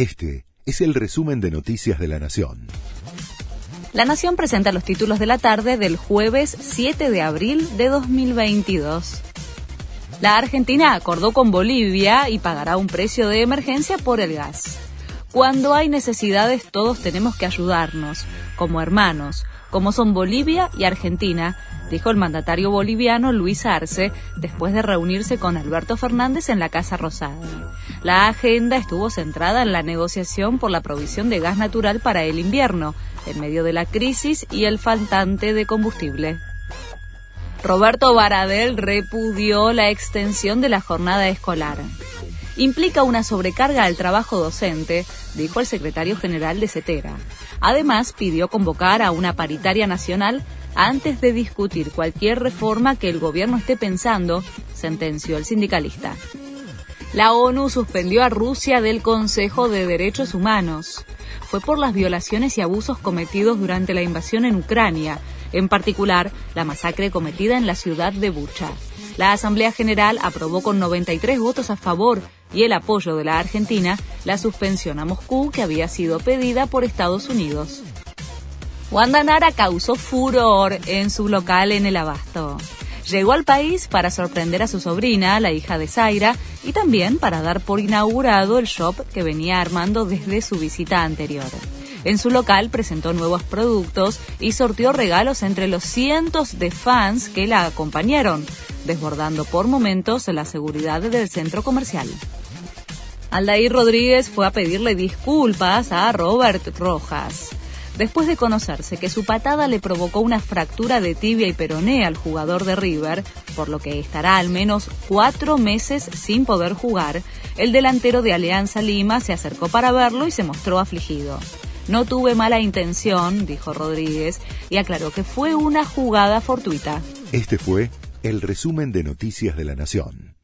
Este es el resumen de Noticias de la Nación. La Nación presenta los títulos de la tarde del jueves 7 de abril de 2022. La Argentina acordó con Bolivia y pagará un precio de emergencia por el gas. Cuando hay necesidades todos tenemos que ayudarnos, como hermanos, como son Bolivia y Argentina, dijo el mandatario boliviano Luis Arce después de reunirse con Alberto Fernández en la Casa Rosada. La agenda estuvo centrada en la negociación por la provisión de gas natural para el invierno, en medio de la crisis y el faltante de combustible. Roberto Baradel repudió la extensión de la jornada escolar implica una sobrecarga al trabajo docente, dijo el secretario general de CETERA. Además, pidió convocar a una paritaria nacional antes de discutir cualquier reforma que el gobierno esté pensando, sentenció el sindicalista. La ONU suspendió a Rusia del Consejo de Derechos Humanos. Fue por las violaciones y abusos cometidos durante la invasión en Ucrania, en particular la masacre cometida en la ciudad de Bucha. La Asamblea General aprobó con 93 votos a favor y el apoyo de la Argentina la suspensión a Moscú que había sido pedida por Estados Unidos. Wanda Nara causó furor en su local en el Abasto. Llegó al país para sorprender a su sobrina, la hija de Zaira, y también para dar por inaugurado el shop que venía armando desde su visita anterior. En su local presentó nuevos productos y sortió regalos entre los cientos de fans que la acompañaron, desbordando por momentos la seguridad del centro comercial. Aldair Rodríguez fue a pedirle disculpas a Robert Rojas. Después de conocerse que su patada le provocó una fractura de tibia y peroné al jugador de River, por lo que estará al menos cuatro meses sin poder jugar, el delantero de Alianza Lima se acercó para verlo y se mostró afligido. No tuve mala intención, dijo Rodríguez, y aclaró que fue una jugada fortuita. Este fue el resumen de Noticias de la Nación.